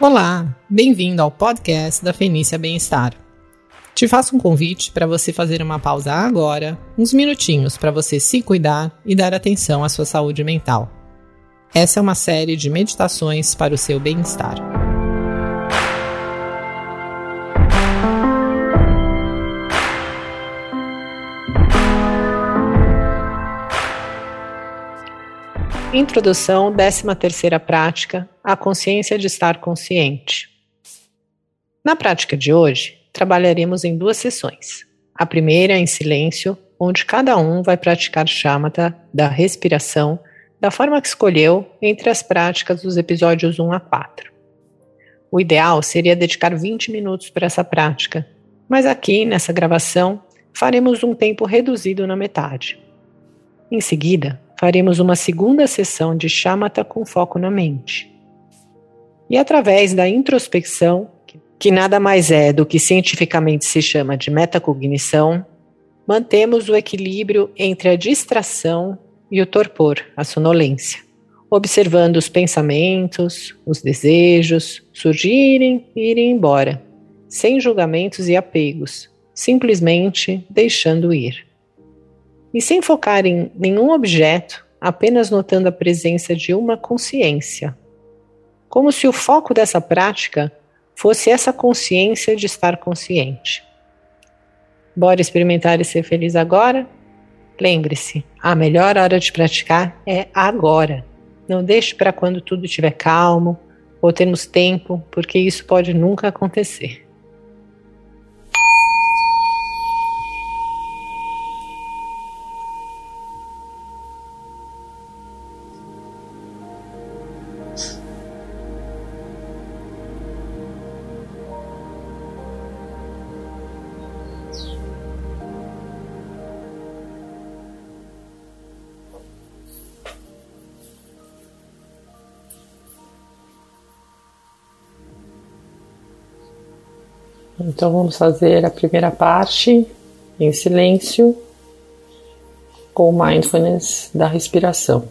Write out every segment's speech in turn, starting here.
Olá, bem-vindo ao podcast da Fenícia Bem-Estar. Te faço um convite para você fazer uma pausa agora, uns minutinhos para você se cuidar e dar atenção à sua saúde mental. Essa é uma série de meditações para o seu bem-estar. Introdução, 13 terceira prática, a consciência de estar consciente. Na prática de hoje, trabalharemos em duas sessões. A primeira em silêncio, onde cada um vai praticar chamata da respiração da forma que escolheu entre as práticas dos episódios 1 a 4. O ideal seria dedicar 20 minutos para essa prática, mas aqui, nessa gravação, faremos um tempo reduzido na metade. Em seguida, faremos uma segunda sessão de chamata com foco na mente. E através da introspecção, que nada mais é do que cientificamente se chama de metacognição, mantemos o equilíbrio entre a distração e o torpor, a sonolência, observando os pensamentos, os desejos surgirem e irem embora, sem julgamentos e apegos, simplesmente deixando ir e sem focar em nenhum objeto, apenas notando a presença de uma consciência. Como se o foco dessa prática fosse essa consciência de estar consciente. Bora experimentar e ser feliz agora? Lembre-se, a melhor hora de praticar é agora. Não deixe para quando tudo estiver calmo ou termos tempo, porque isso pode nunca acontecer. Então vamos fazer a primeira parte em silêncio com mindfulness da respiração.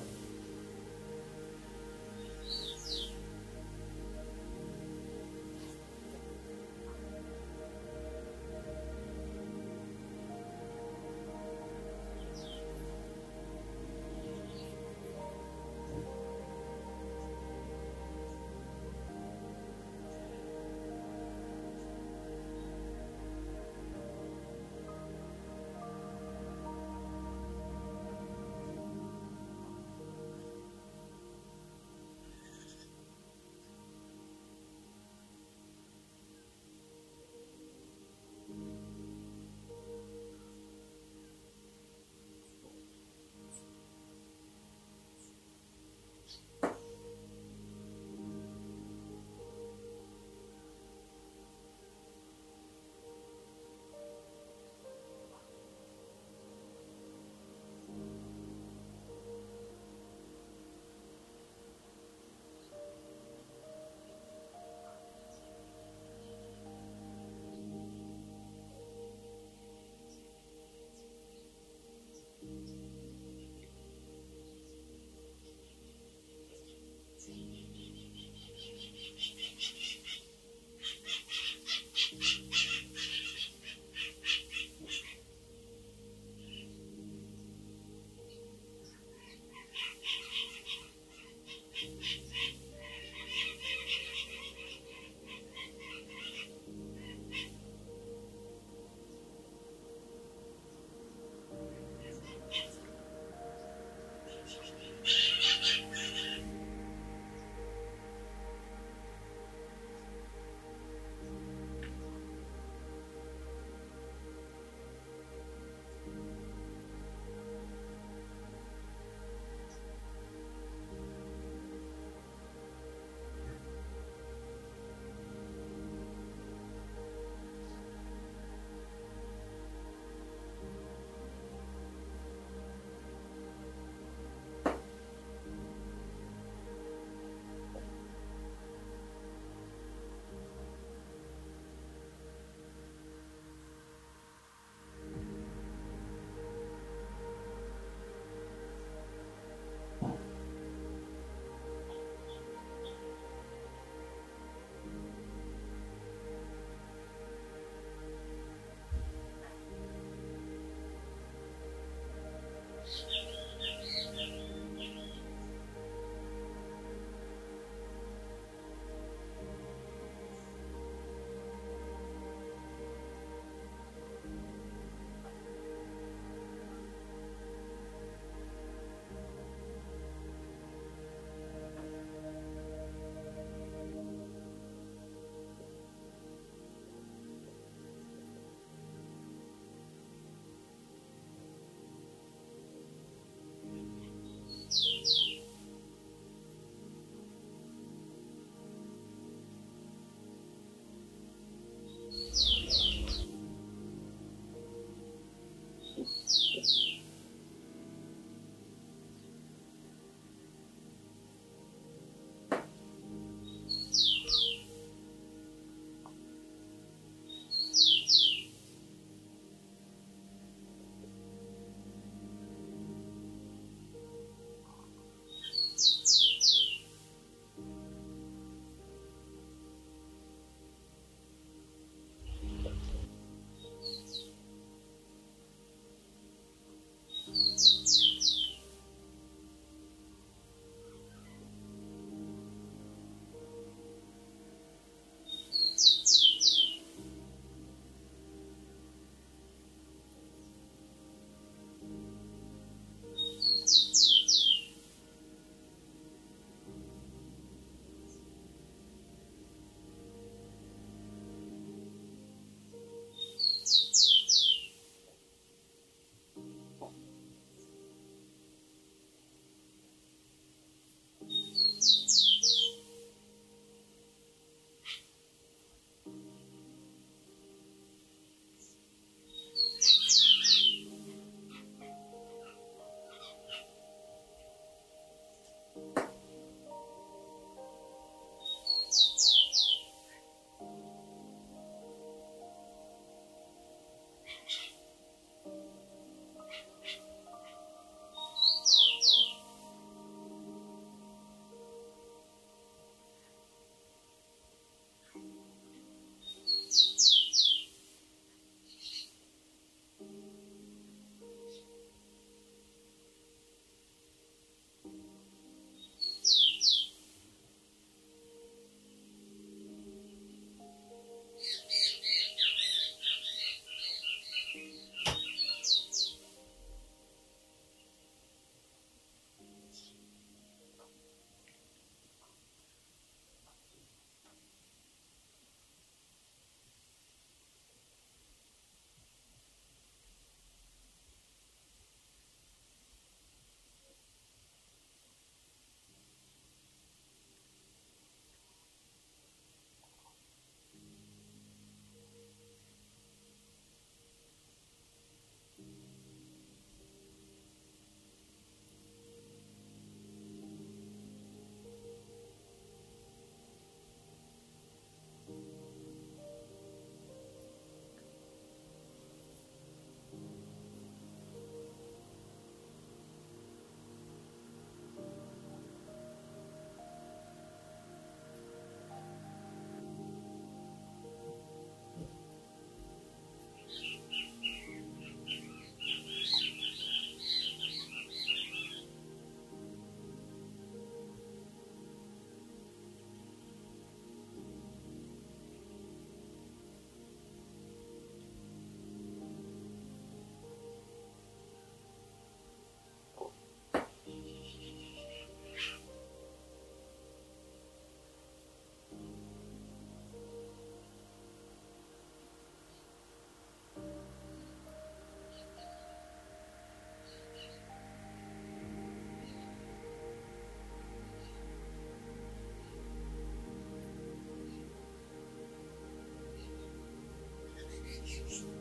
Jesus.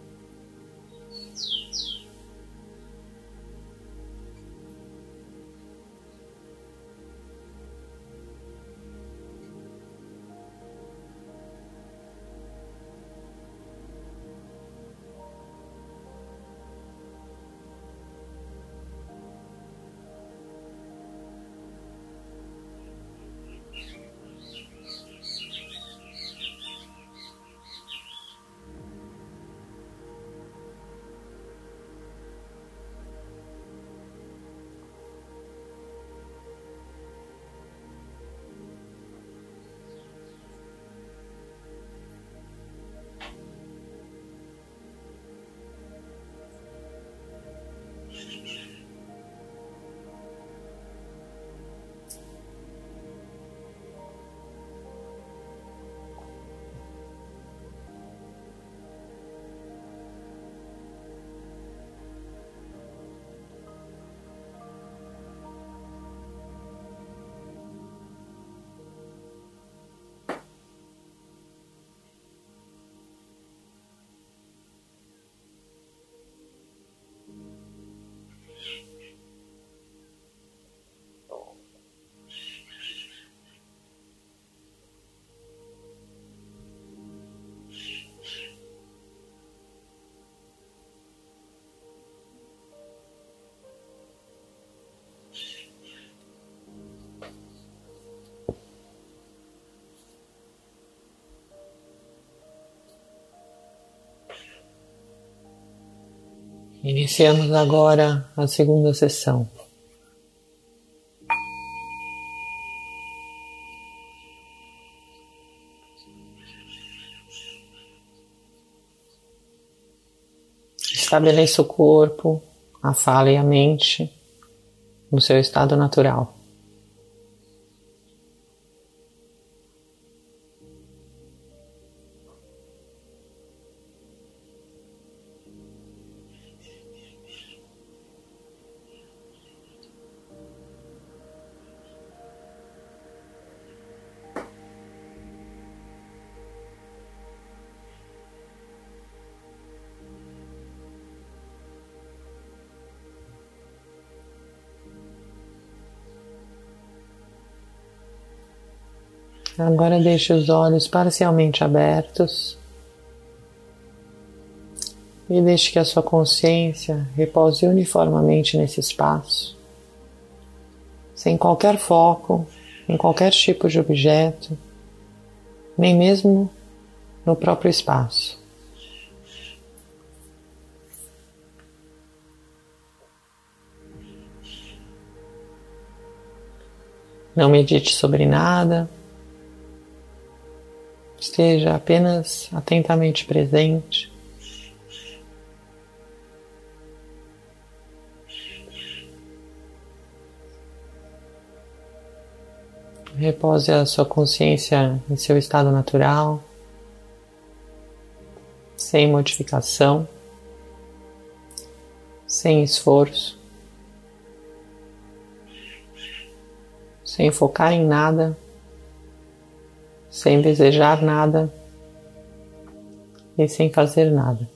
Iniciamos agora a segunda sessão. Estabeleça o corpo, a fala e a mente no seu estado natural. Agora deixe os olhos parcialmente abertos. E deixe que a sua consciência repouse uniformemente nesse espaço, sem qualquer foco em qualquer tipo de objeto, nem mesmo no próprio espaço. Não medite sobre nada, Esteja apenas atentamente presente. Repose a sua consciência em seu estado natural, sem modificação, sem esforço, sem focar em nada sem desejar nada e sem fazer nada.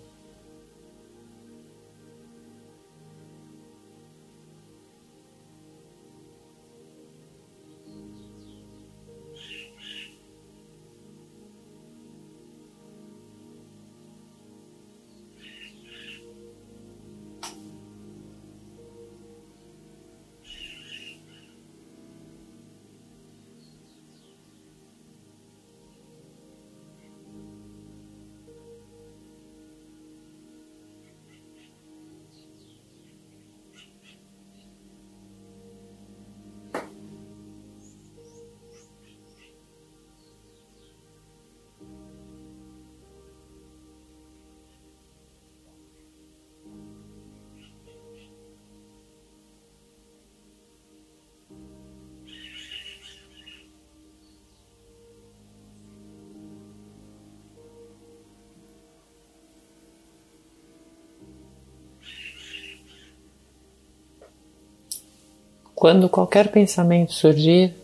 Quando qualquer pensamento surgir,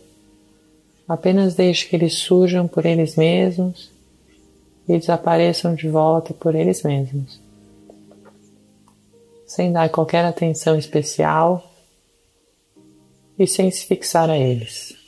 apenas deixe que eles surjam por eles mesmos e desapareçam de volta por eles mesmos, sem dar qualquer atenção especial e sem se fixar a eles.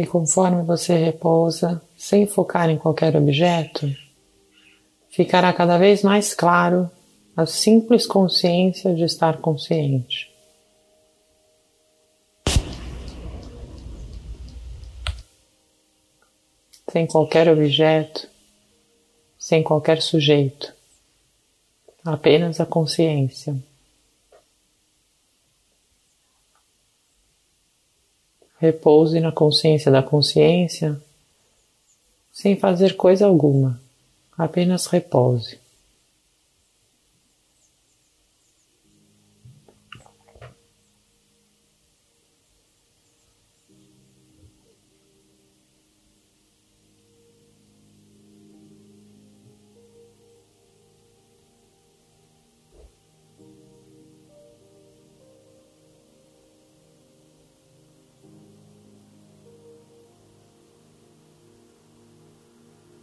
E conforme você repousa, sem focar em qualquer objeto, ficará cada vez mais claro a simples consciência de estar consciente. Sem qualquer objeto, sem qualquer sujeito, apenas a consciência. Repouse na consciência da consciência, sem fazer coisa alguma, apenas repouse.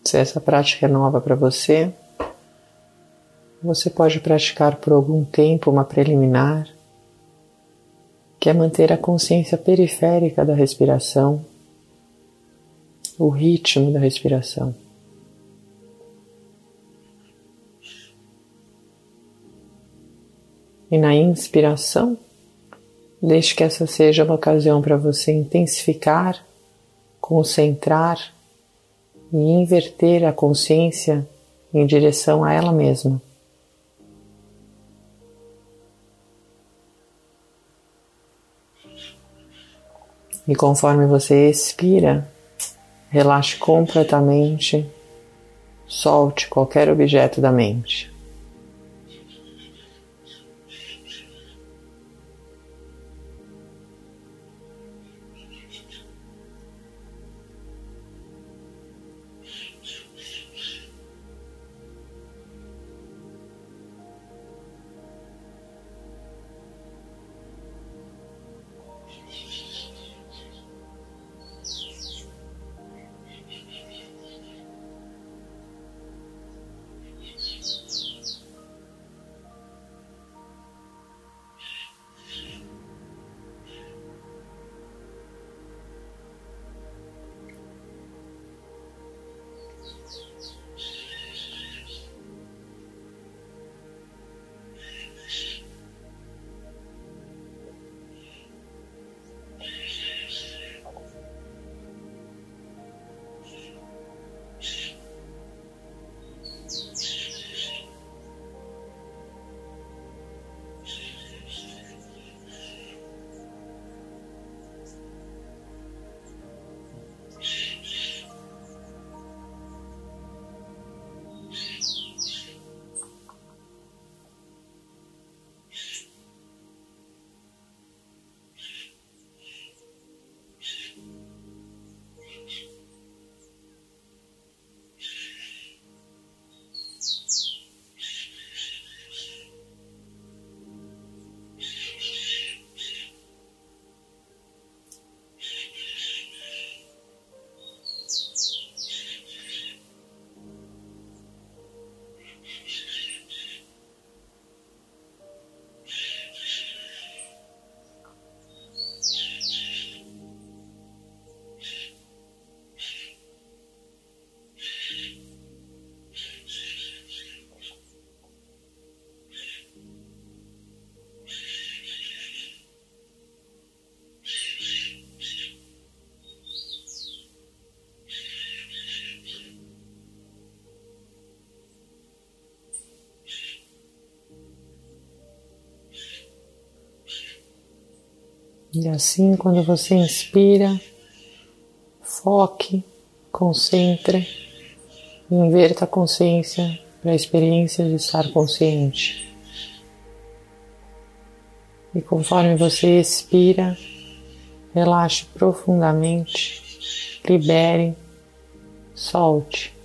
Se essa prática é nova para você, você pode praticar por algum tempo uma preliminar, que é manter a consciência periférica da respiração, o ritmo da respiração. E na inspiração, deixe que essa seja uma ocasião para você intensificar, concentrar e inverter a consciência em direção a ela mesma. E conforme você expira, relaxe completamente, solte qualquer objeto da mente. E assim, quando você inspira, foque, concentre inverta a consciência para a experiência de estar consciente. E conforme você expira, relaxe profundamente, libere, solte.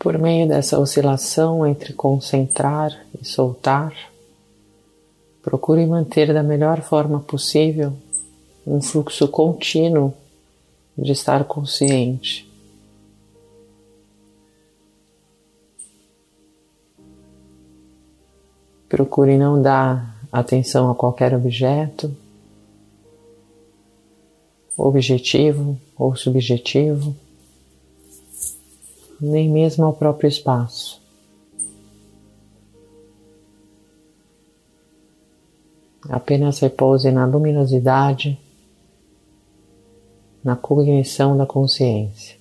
Por meio dessa oscilação entre concentrar e soltar, procure manter da melhor forma possível um fluxo contínuo de estar consciente. Procure não dar atenção a qualquer objeto, objetivo ou subjetivo, nem mesmo ao próprio espaço. Apenas repouse na luminosidade, na cognição da consciência.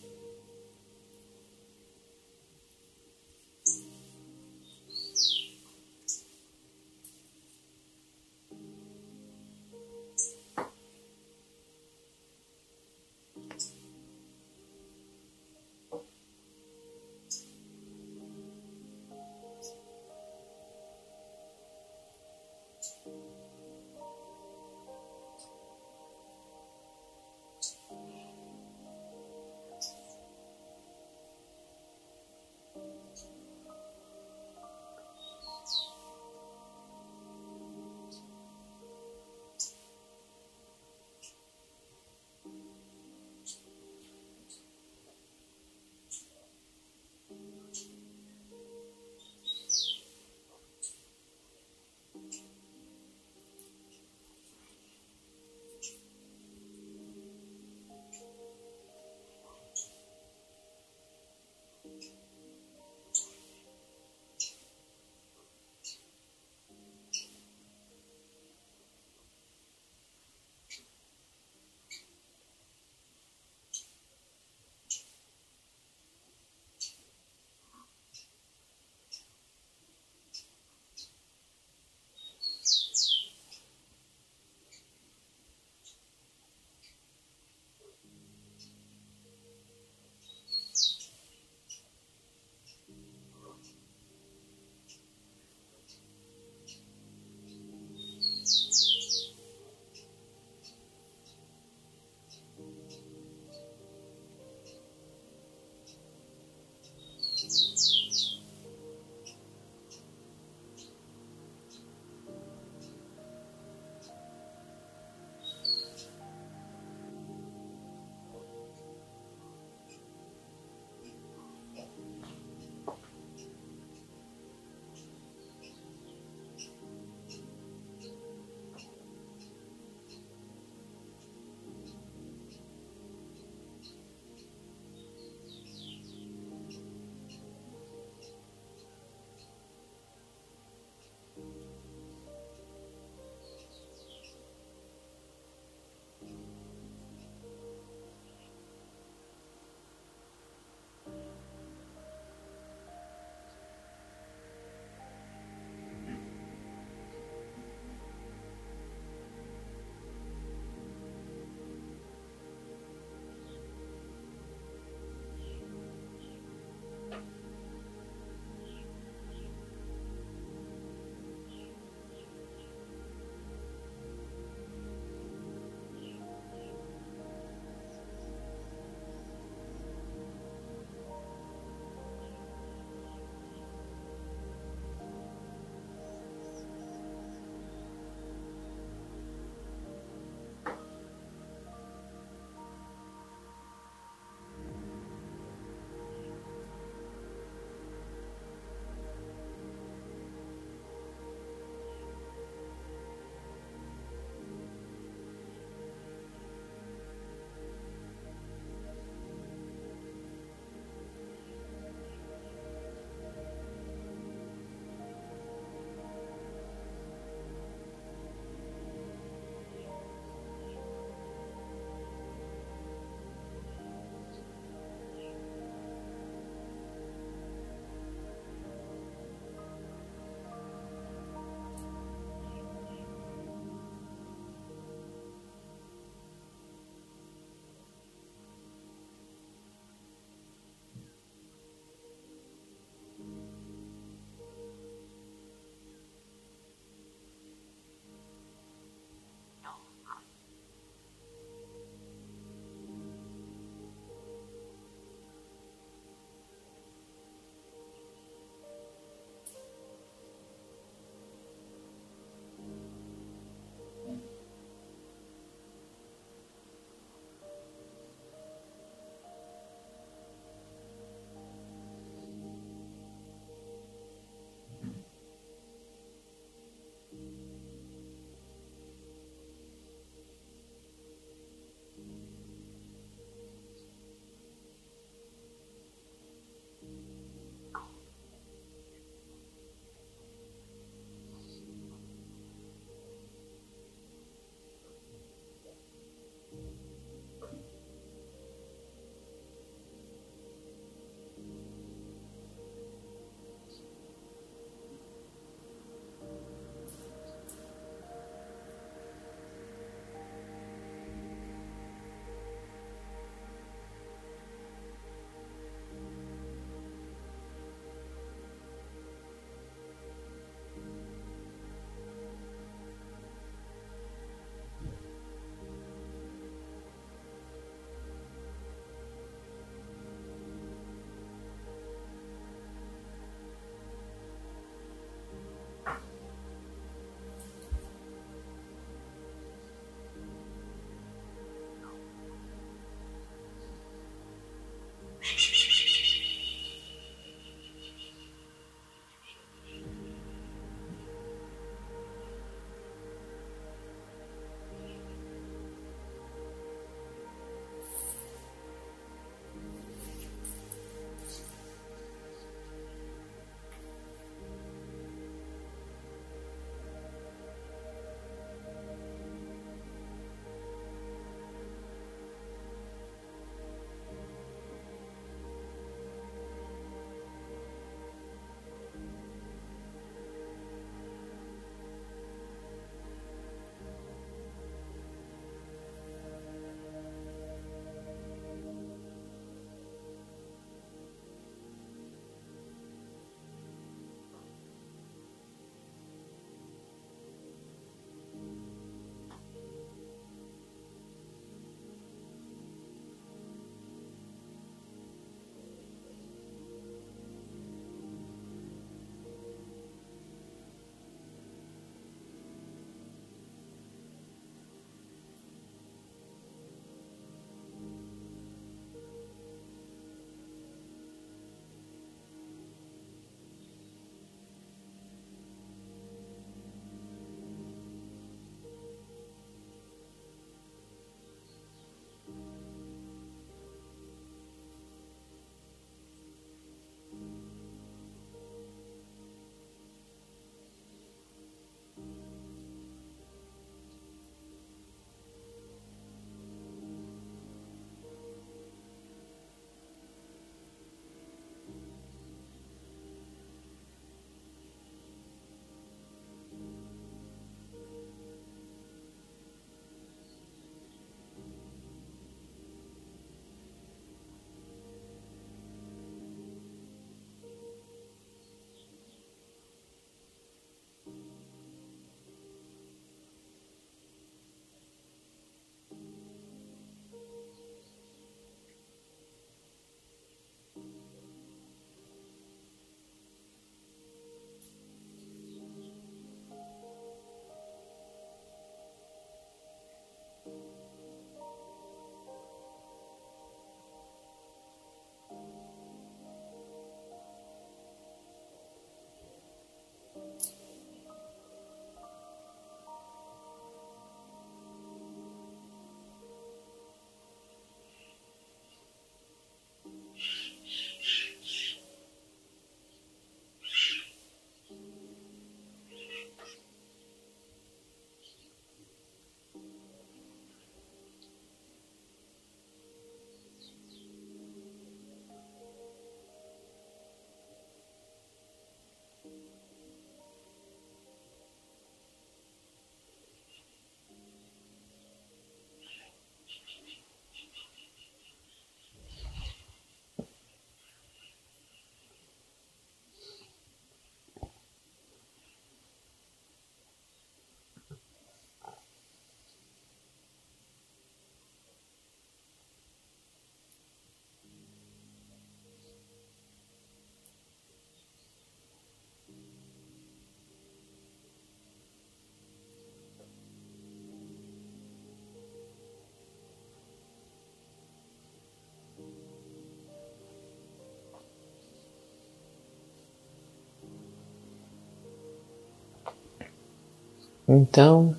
Então,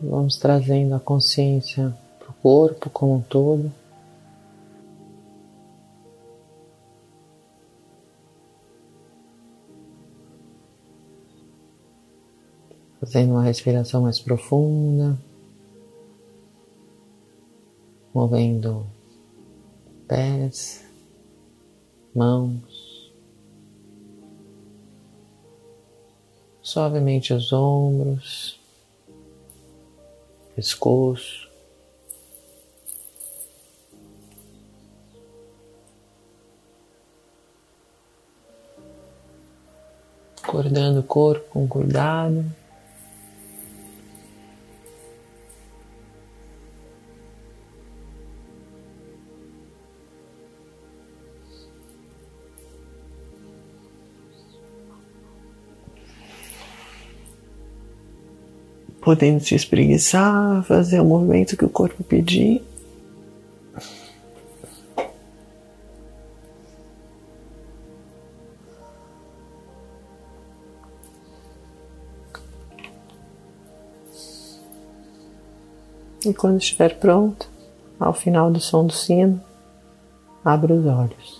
vamos trazendo a consciência para o corpo como um todo. Fazendo uma respiração mais profunda, movendo pés, mãos, suavemente os ombros, pescoço. Acordando o corpo com cuidado. Podendo se espreguiçar, fazer o movimento que o corpo pedir. E quando estiver pronto, ao final do som do sino, abra os olhos.